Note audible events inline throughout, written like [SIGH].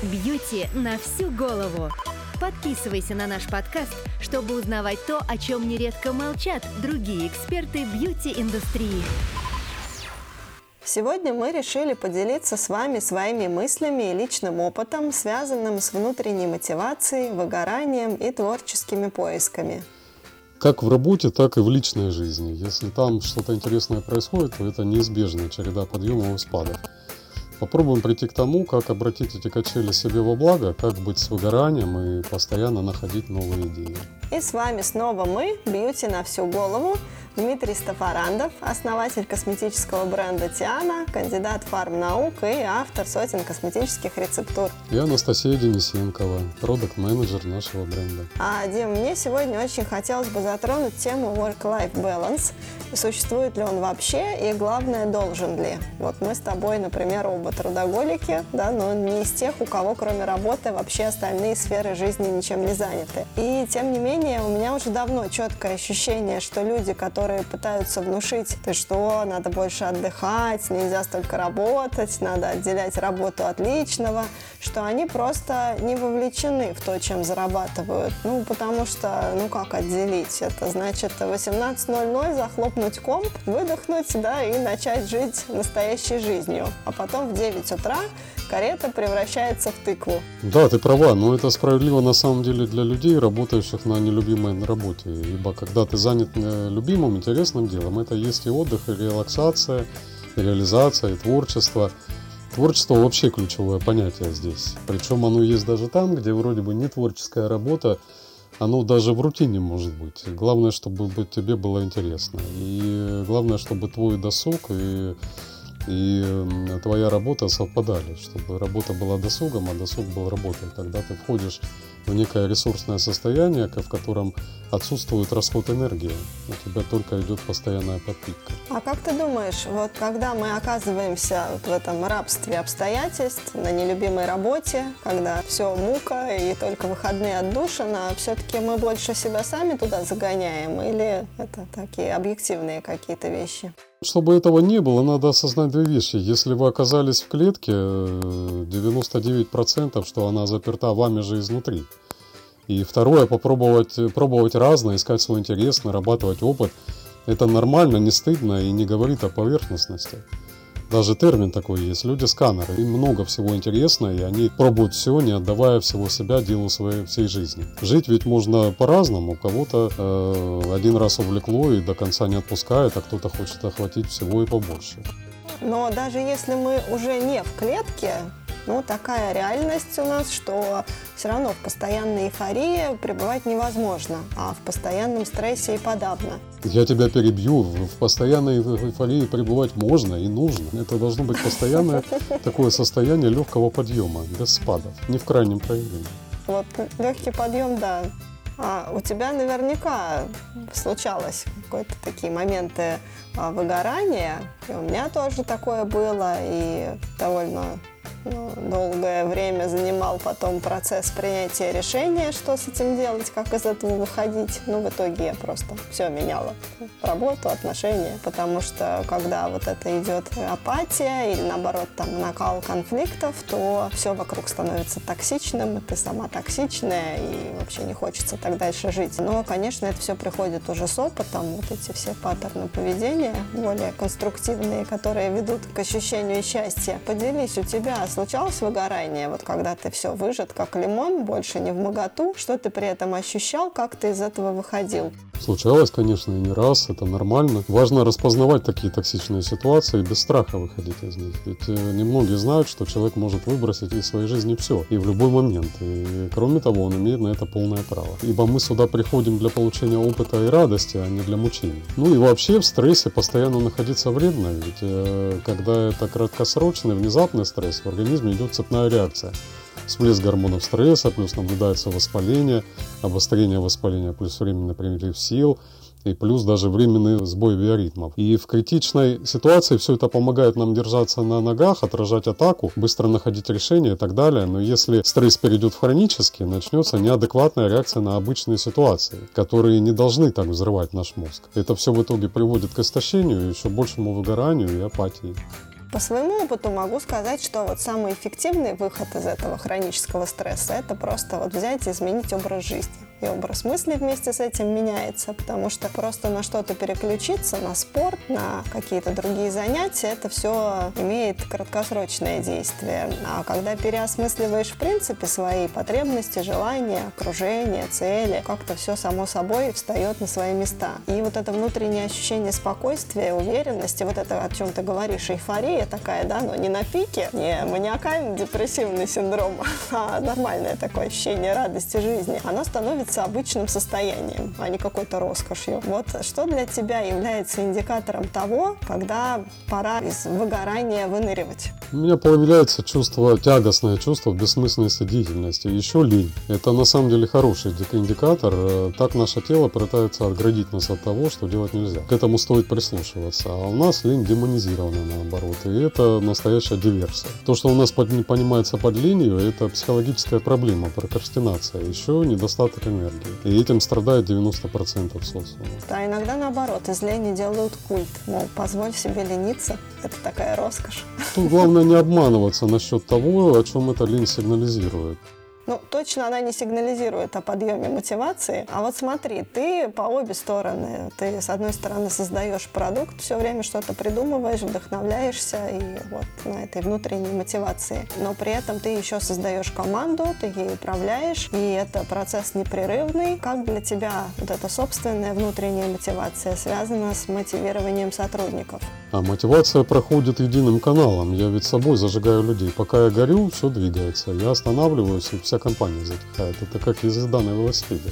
Бьюти на всю голову. Подписывайся на наш подкаст, чтобы узнавать то, о чем нередко молчат другие эксперты бьюти-индустрии. Сегодня мы решили поделиться с вами своими мыслями и личным опытом, связанным с внутренней мотивацией, выгоранием и творческими поисками. Как в работе, так и в личной жизни. Если там что-то интересное происходит, то это неизбежная череда подъемов и спадов. Попробуем прийти к тому, как обратить эти качели себе во благо, как быть с выгоранием и постоянно находить новые идеи. И с вами снова мы, Бьюти на всю голову, Дмитрий Стафарандов, основатель косметического бренда Тиана, кандидат фармнаук и автор сотен косметических рецептур. И Анастасия Денисенкова, продукт-менеджер нашего бренда. А, Дим, мне сегодня очень хотелось бы затронуть тему work-life balance. Существует ли он вообще и, главное, должен ли? Вот мы с тобой, например, оба трудоголики, да, но не из тех, у кого кроме работы вообще остальные сферы жизни ничем не заняты. И, тем не менее, у меня уже давно четкое ощущение, что люди, которые которые пытаются внушить, ты что, надо больше отдыхать, нельзя столько работать, надо отделять работу от личного, что они просто не вовлечены в то, чем зарабатывают. Ну, потому что, ну как отделить? Это значит 18.00 захлопнуть комп, выдохнуть, да, и начать жить настоящей жизнью. А потом в 9 утра карета превращается в тыкву. Да, ты права, но это справедливо на самом деле для людей, работающих на нелюбимой работе. Ибо когда ты занят э, любимым, интересным делом, это есть и отдых, и релаксация, и реализация, и творчество. Творчество вообще ключевое понятие здесь. Причем оно есть даже там, где вроде бы не творческая работа, оно даже в рутине может быть. Главное, чтобы тебе было интересно. И главное, чтобы твой досуг и и твоя работа совпадали, чтобы работа была досугом, а досуг был работой. Тогда ты входишь в некое ресурсное состояние, в котором отсутствует расход энергии. У тебя только идет постоянная подпитка. А как ты думаешь, вот когда мы оказываемся вот в этом рабстве обстоятельств, на нелюбимой работе, когда все мука и только выходные отдушина, все-таки мы больше себя сами туда загоняем или это такие объективные какие-то вещи? Чтобы этого не было, надо осознать две вещи. Если вы оказались в клетке, 99% э, что она заперта вами же изнутри. И второе, попробовать пробовать разное, искать свой интерес, нарабатывать опыт. Это нормально, не стыдно и не говорит о поверхностности. Даже термин такой есть. Люди-сканеры. Им много всего интересного, и они пробуют все, не отдавая всего себя делу своей всей жизни. Жить ведь можно по-разному. Кого-то э, один раз увлекло и до конца не отпускает, а кто-то хочет охватить всего и побольше. Но даже если мы уже не в клетке, ну, такая реальность у нас, что все равно в постоянной эйфории пребывать невозможно, а в постоянном стрессе и подавно. Я тебя перебью. В постоянной эйфории пребывать можно и нужно. Это должно быть постоянное [LAUGHS] такое состояние легкого подъема, без спадов, не в крайнем проявлении. Вот легкий подъем, да. А у тебя наверняка случалось какие-то такие моменты а, выгорания. И у меня тоже такое было, и довольно ну, долгое время занимал потом процесс принятия решения, что с этим делать, как из этого выходить. Ну, в итоге я просто все меняла. Работу, отношения. Потому что когда вот это идет апатия или наоборот там накал конфликтов, то все вокруг становится токсичным, и ты сама токсичная, и вообще не хочется так дальше жить. Но, конечно, это все приходит уже с опытом, вот эти все паттерны поведения, более конструктивные, которые ведут к ощущению счастья. Поделись, у тебя случалось выгорание, вот когда ты все выжат как лимон, больше не в моготу, что ты при этом ощущал, как ты из этого выходил? Случалось, конечно, и не раз, это нормально. Важно распознавать такие токсичные ситуации и без страха выходить из них. Ведь э, немногие знают, что человек может выбросить из своей жизни все и в любой момент. И кроме того, он имеет на это полное право. Ибо мы сюда приходим для получения опыта и радости, а не для мучений. Ну и вообще в стрессе постоянно находиться вредно, ведь э, когда это краткосрочный, внезапный стресс, в организме идет цепная реакция всплеск гормонов стресса, плюс наблюдается воспаление, обострение воспаления, плюс временный прилив сил, и плюс даже временный сбой биоритмов. И в критичной ситуации все это помогает нам держаться на ногах, отражать атаку, быстро находить решение и так далее. Но если стресс перейдет в хронический, начнется неадекватная реакция на обычные ситуации, которые не должны так взрывать наш мозг. Это все в итоге приводит к истощению, еще большему выгоранию и апатии. По своему опыту могу сказать, что вот самый эффективный выход из этого хронического стресса – это просто вот взять и изменить образ жизни и образ мысли вместе с этим меняется, потому что просто на что-то переключиться, на спорт, на какие-то другие занятия, это все имеет краткосрочное действие. А когда переосмысливаешь в принципе свои потребности, желания, окружение, цели, как-то все само собой встает на свои места. И вот это внутреннее ощущение спокойствия, уверенности, вот это, о чем ты говоришь, эйфория такая, да, но не на пике, не маниакально-депрессивный синдром, [LAUGHS] а нормальное такое ощущение радости жизни, оно становится является обычным состоянием, а не какой-то роскошью. Вот что для тебя является индикатором того, когда пора из выгорания выныривать? У меня появляется чувство, тягостное чувство бессмысленности деятельности. Еще лень. Это на самом деле хороший индикатор. Э, так наше тело пытается отградить нас от того, что делать нельзя. К этому стоит прислушиваться. А у нас лень демонизирована наоборот. И это настоящая диверсия. То, что у нас понимается под ленью, это психологическая проблема, прокрастинация. Еще недостаток энергии. И этим страдает 90% социума. Да, иногда наоборот, из лени делают культ. Мол, позволь себе лениться, это такая роскошь. Тут главное не обманываться насчет того, о чем эта лень сигнализирует. Ну, точно она не сигнализирует о подъеме мотивации. А вот смотри, ты по обе стороны. Ты, с одной стороны, создаешь продукт, все время что-то придумываешь, вдохновляешься и вот на этой внутренней мотивации. Но при этом ты еще создаешь команду, ты ей управляешь, и это процесс непрерывный. Как для тебя вот эта собственная внутренняя мотивация связана с мотивированием сотрудников? А мотивация проходит единым каналом. Я ведь собой зажигаю людей. Пока я горю, все двигается. Я останавливаюсь, и вся компания затихает. Это как езда на велосипеде.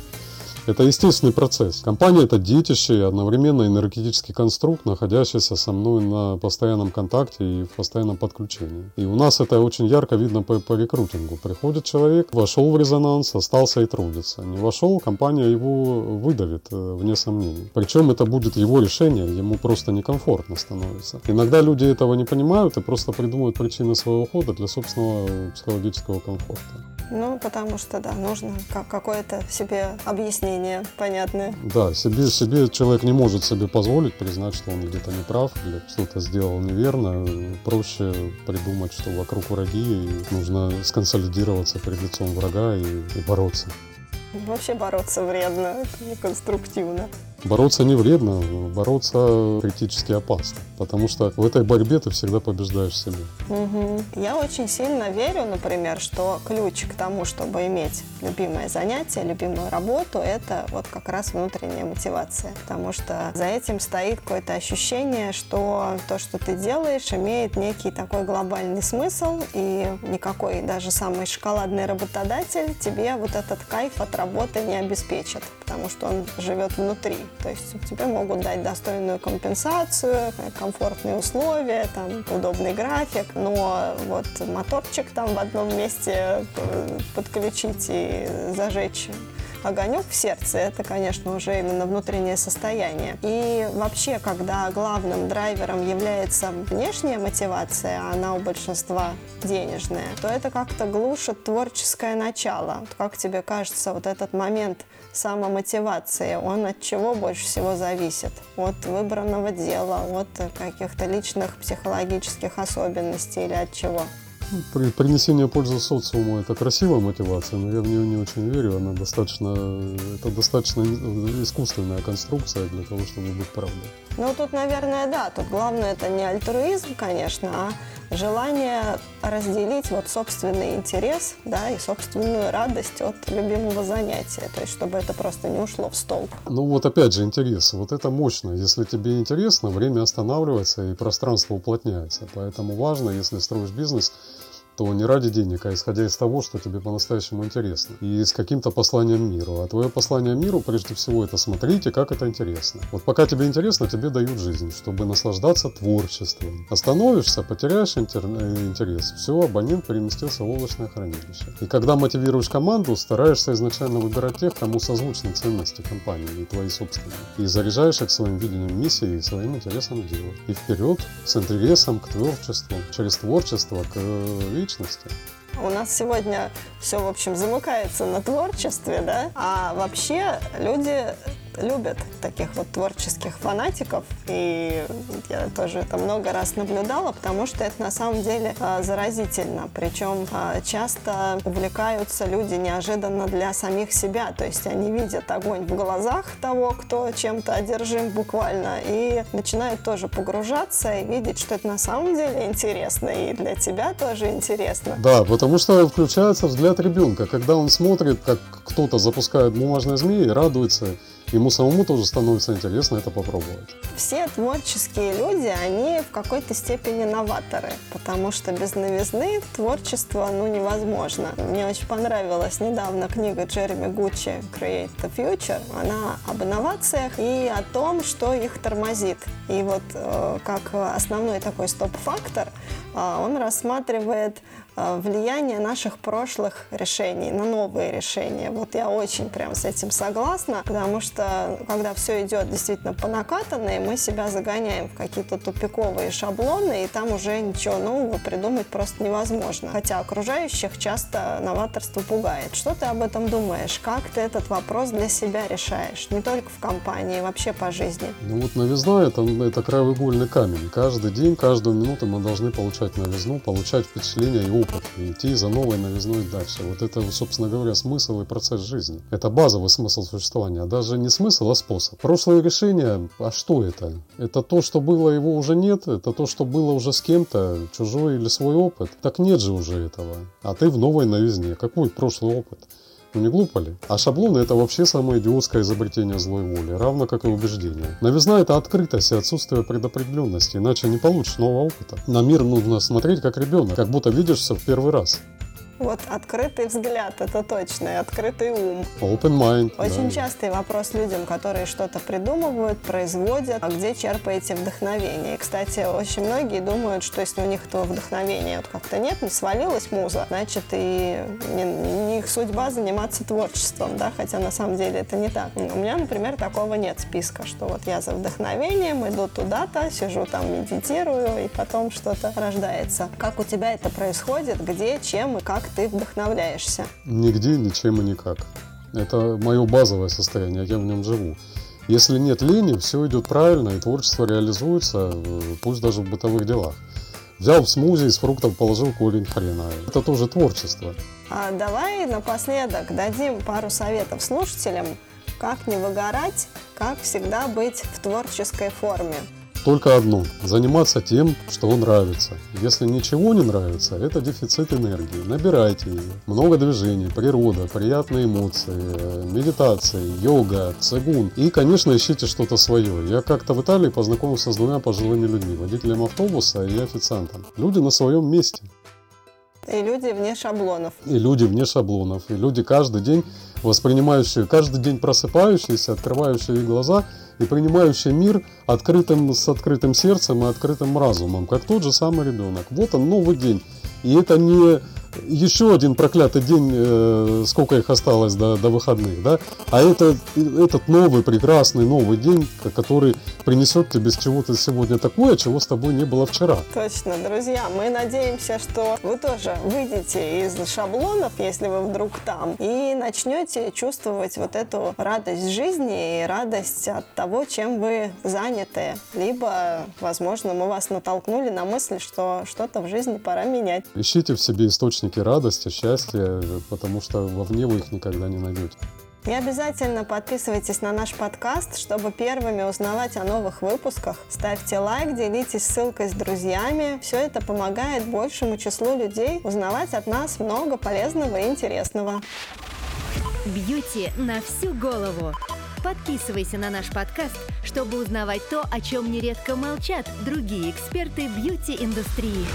Это естественный процесс. Компания – это детище и одновременно энергетический конструкт, находящийся со мной на постоянном контакте и в постоянном подключении. И у нас это очень ярко видно по, по рекрутингу. Приходит человек, вошел в резонанс, остался и трудится. Не вошел, компания его выдавит, э, вне сомнений. Причем это будет его решение, ему просто некомфортно становится. Иногда люди этого не понимают и просто придумывают причины своего ухода для собственного психологического комфорта. Ну, потому что, да, нужно какое-то себе объяснение понятное. Да, себе, себе человек не может себе позволить признать, что он где-то не прав или что-то сделал неверно. Проще придумать, что вокруг враги, и нужно сконсолидироваться перед лицом врага и, и бороться. Вообще бороться вредно, неконструктивно. Бороться не вредно, бороться критически опасно, потому что в этой борьбе ты всегда побеждаешь себя. Угу. Я очень сильно верю, например, что ключ к тому, чтобы иметь любимое занятие, любимую работу, это вот как раз внутренняя мотивация, потому что за этим стоит какое-то ощущение, что то, что ты делаешь, имеет некий такой глобальный смысл, и никакой даже самый шоколадный работодатель тебе вот этот кайф от работы не обеспечит, потому что он живет внутри. То есть тебе могут дать достойную компенсацию, комфортные условия, там, удобный график, но вот моторчик там в одном месте э, подключить и зажечь огонек в сердце, это, конечно, уже именно внутреннее состояние. И вообще, когда главным драйвером является внешняя мотивация, а она у большинства денежная, то это как-то глушит творческое начало. Как тебе кажется, вот этот момент самомотивации, он от чего больше всего зависит? От выбранного дела, от каких-то личных психологических особенностей или от чего? При, принесение пользы социуму – это красивая мотивация, но я в нее не очень верю. Она достаточно, это достаточно искусственная конструкция для того, чтобы быть правдой. Ну, тут, наверное, да. Тут главное – это не альтруизм, конечно, а желание разделить вот собственный интерес, да, и собственную радость от любимого занятия, то есть чтобы это просто не ушло в стол. Ну вот опять же интерес, вот это мощно. Если тебе интересно, время останавливается и пространство уплотняется. Поэтому важно, если строишь бизнес, то не ради денег, а исходя из того, что тебе по-настоящему интересно. И с каким-то посланием миру. А твое послание миру, прежде всего, это смотрите, как это интересно. Вот пока тебе интересно, тебе дают жизнь, чтобы наслаждаться творчеством. Остановишься, потеряешь интер... Э, интерес. Все, абонент переместился в облачное хранилище. И когда мотивируешь команду, стараешься изначально выбирать тех, кому созвучны ценности компании и твои собственные. И заряжаешь их своим видением миссии и своим интересом дела. И вперед, с интересом к творчеству, через творчество к э, личности. У нас сегодня все, в общем, замыкается на творчестве, да? А вообще люди любят таких вот творческих фанатиков, и я тоже это много раз наблюдала, потому что это на самом деле а, заразительно. Причем а, часто увлекаются люди неожиданно для самих себя, то есть они видят огонь в глазах того, кто чем-то одержим буквально, и начинают тоже погружаться и видеть, что это на самом деле интересно, и для тебя тоже интересно. Да, потому что включается взгляд ребенка, когда он смотрит, как кто-то запускает бумажные змеи, радуется, ему самому тоже становится интересно это попробовать. Все творческие люди, они в какой-то степени новаторы, потому что без новизны творчество ну, невозможно. Мне очень понравилась недавно книга Джереми Гуччи «Create the Future». Она об инновациях и о том, что их тормозит. И вот э, как основной такой стоп-фактор э, он рассматривает влияние наших прошлых решений на новые решения. Вот я очень прям с этим согласна, потому что когда все идет действительно по накатанной, мы себя загоняем в какие-то тупиковые шаблоны, и там уже ничего нового придумать просто невозможно. Хотя окружающих часто новаторство пугает. Что ты об этом думаешь? Как ты этот вопрос для себя решаешь? Не только в компании, вообще по жизни. Ну вот новизна это, это краеугольный камень. Каждый день, каждую минуту мы должны получать новизну, получать впечатление и опыт и идти за новой новизной дальше. Вот это, собственно говоря, смысл и процесс жизни. Это базовый смысл существования. Даже не смысл, а способ. Прошлое решение, а что это? Это то, что было, его уже нет? Это то, что было уже с кем-то, чужой или свой опыт? Так нет же уже этого. А ты в новой новизне. Какой прошлый опыт? Ну не глупо ли? А шаблоны это вообще самое идиотское изобретение злой воли, равно как и убеждение. Новизна это открытость и отсутствие предопределенности, иначе не получишь нового опыта. На мир нужно смотреть как ребенок, как будто видишь все в первый раз. Вот открытый взгляд, это точно, и открытый ум. Open mind. Очень да. частый вопрос людям, которые что-то придумывают, производят, а где черпаете вдохновение. И, кстати, очень многие думают, что если у них этого вдохновения вот как-то нет, не свалилась муза, значит и не их судьба заниматься творчеством, да, хотя на самом деле это не так. У меня, например, такого нет списка, что вот я за вдохновением иду туда-то, сижу там, медитирую, и потом что-то рождается. Как у тебя это происходит, где, чем и как ты вдохновляешься? Нигде, ничем и никак. Это мое базовое состояние, я в нем живу. Если нет лени, все идет правильно, и творчество реализуется, э, пусть даже в бытовых делах. Взял смузи из фруктов, положил корень хрена. Это тоже творчество. А давай напоследок дадим пару советов слушателям, как не выгорать, как всегда быть в творческой форме только одно – заниматься тем, что нравится. Если ничего не нравится, это дефицит энергии. Набирайте ее. Много движений, природа, приятные эмоции, медитация, йога, цигун. И, конечно, ищите что-то свое. Я как-то в Италии познакомился с двумя пожилыми людьми, водителем автобуса и официантом. Люди на своем месте. И люди вне шаблонов. И люди вне шаблонов. И люди каждый день воспринимающие, каждый день просыпающиеся, открывающие глаза – и принимающий мир открытым, с открытым сердцем и открытым разумом, как тот же самый ребенок. Вот он, новый день. И это не еще один проклятый день, э, сколько их осталось до, до выходных, да, а это, этот новый, прекрасный новый день, который принесет тебе с чего-то сегодня такое, чего с тобой не было вчера. Точно, друзья, мы надеемся, что вы тоже выйдете из шаблонов, если вы вдруг там, и начнете чувствовать вот эту радость жизни и радость от того, чем вы заняты. Либо, возможно, мы вас натолкнули на мысль, что что-то в жизни пора менять. Ищите в себе источник источники радости, счастья, потому что вовне вы их никогда не найдете. И обязательно подписывайтесь на наш подкаст, чтобы первыми узнавать о новых выпусках. Ставьте лайк, делитесь ссылкой с друзьями. Все это помогает большему числу людей узнавать от нас много полезного и интересного. Бьюти на всю голову. Подписывайся на наш подкаст, чтобы узнавать то, о чем нередко молчат другие эксперты бьюти-индустрии.